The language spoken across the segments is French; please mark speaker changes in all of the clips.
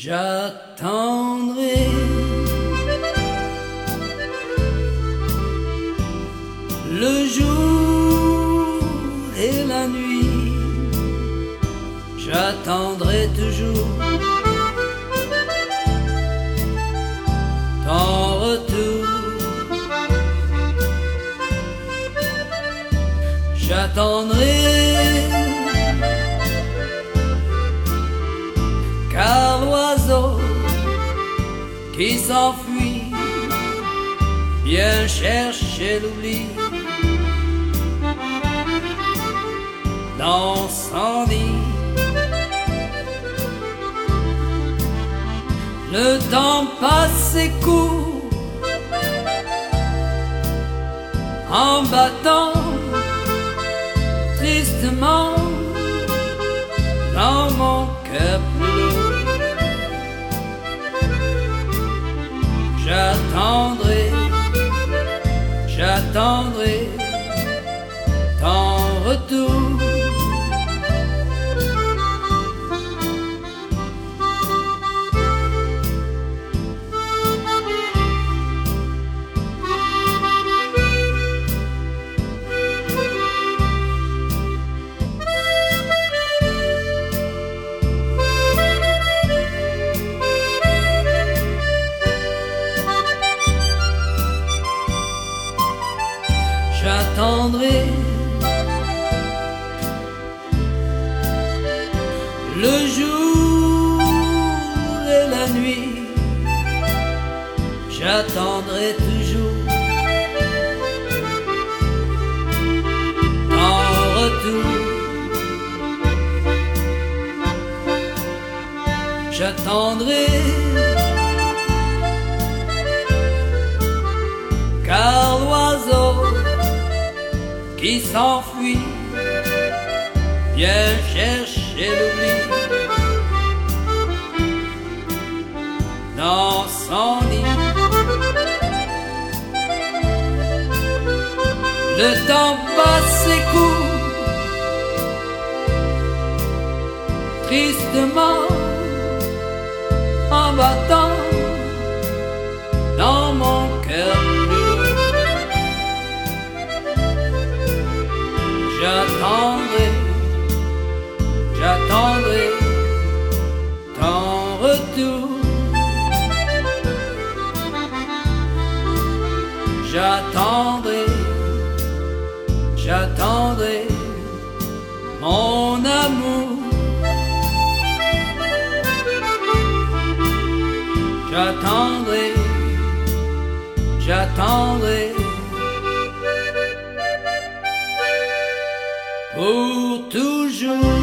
Speaker 1: J'attendrai le jour et la nuit. J'attendrai toujours s'enfuit. Vient chercher l'oubli. Dans son nid. Le temps passe et court en battant tristement dans mon cœur J'attendrai, j'attendrai ton retour. Pour toujours.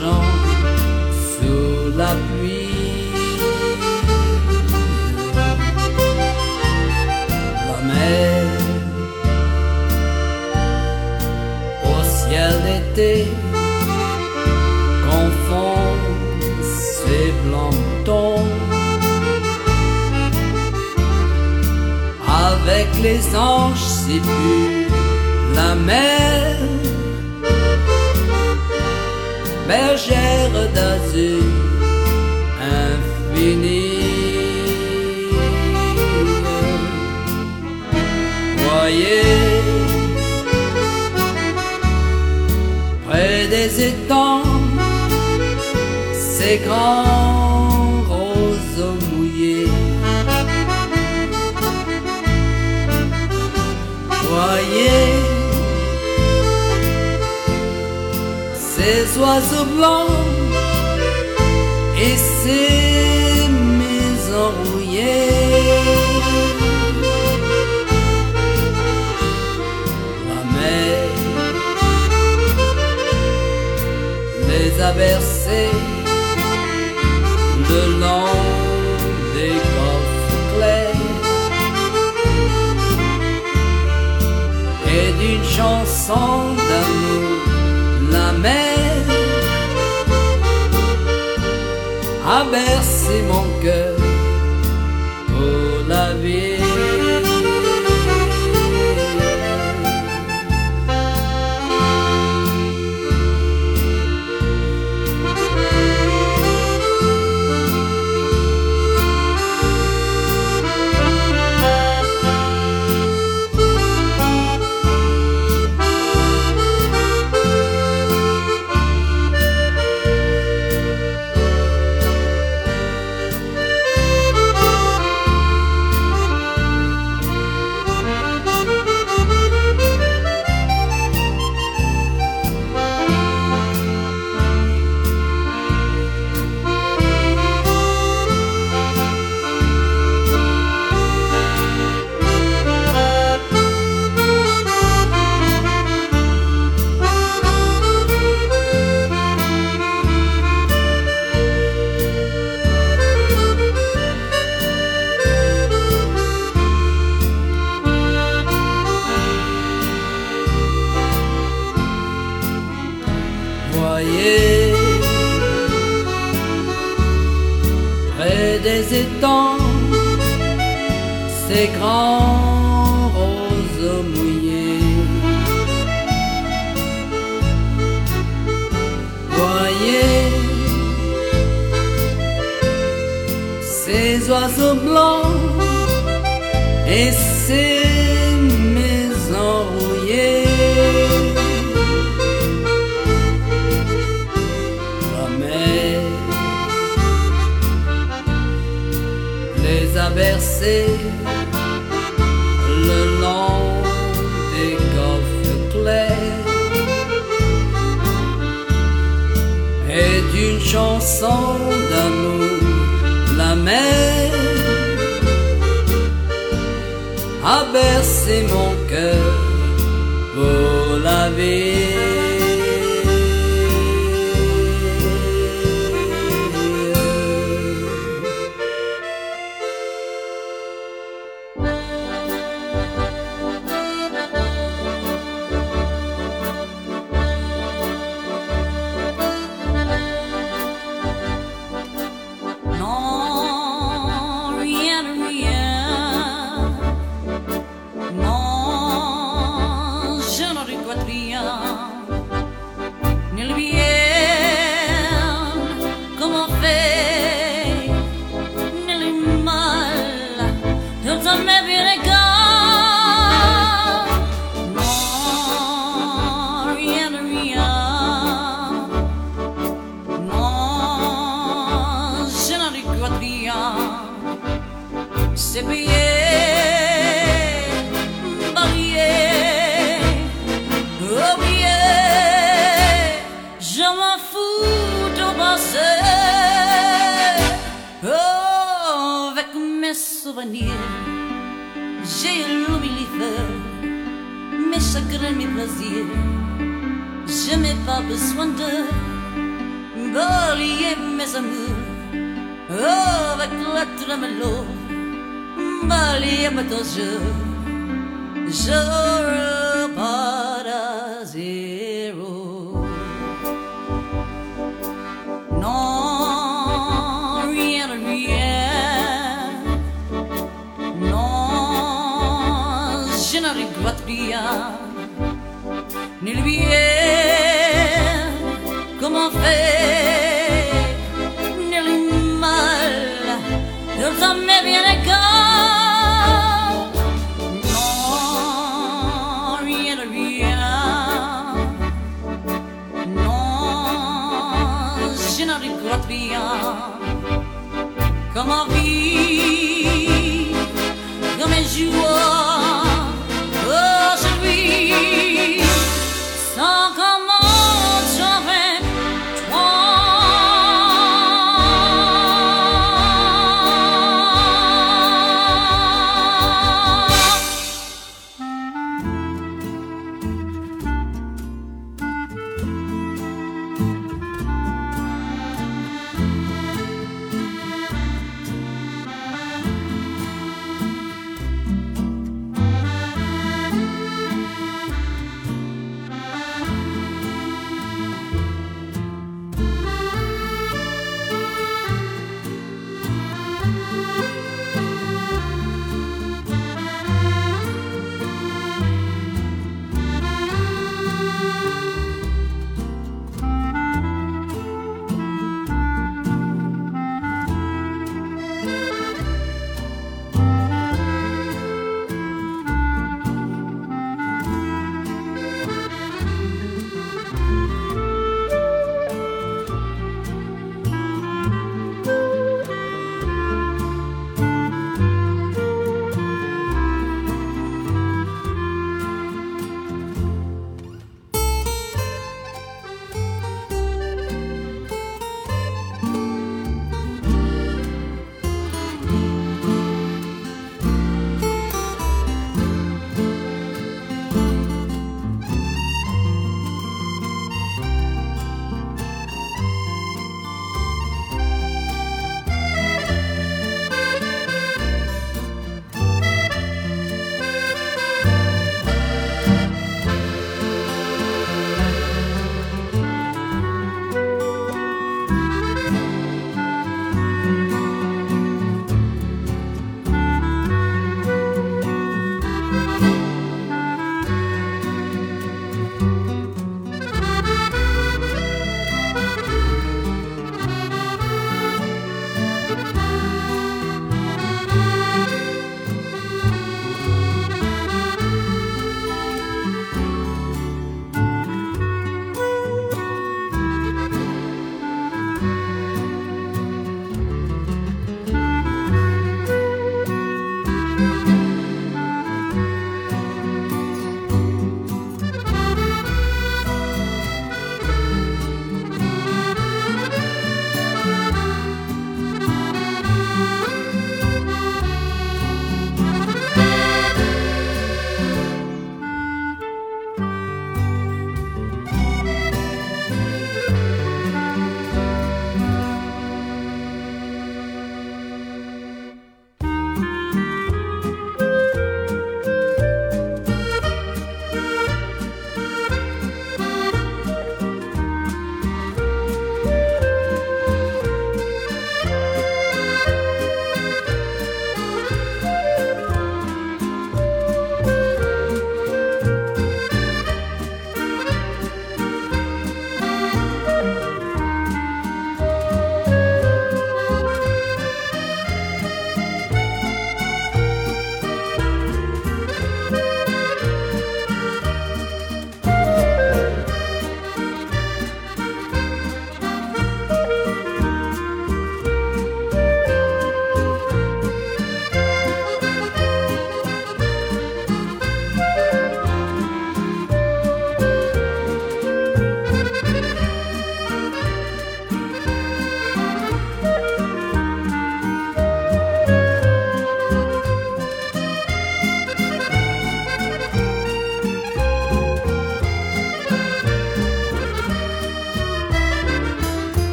Speaker 1: Sous la pluie. La mer, au ciel d'été, confond ses blancs tons avec les anges c'est plus la mer bergère d'azur infinie. Voyez près des étangs ces grands roseaux mouillés. Voyez ces oiseaux blancs et ces maisons rouillées. La mer les a bercés le long des golfes clairs. et d'une chanson a mon cœur ces oiseaux blancs. Et ces maisons. La mer les a bercés le long des golfes clairs. Et d'une chanson d'amour mer a bercé mon cœur pour la vie.
Speaker 2: Mes souvenirs. J'ai l'humilité, mes chagrins, mes plaisirs. Je n'ai pas besoin de balayer mes amours. Oh, avec la tremolo, balayer ma jeu. Je repars rien. Ni le bien, comment faire, ni le mal, bien. Non, rien de rien. Non, je. Comment vivre comme un jour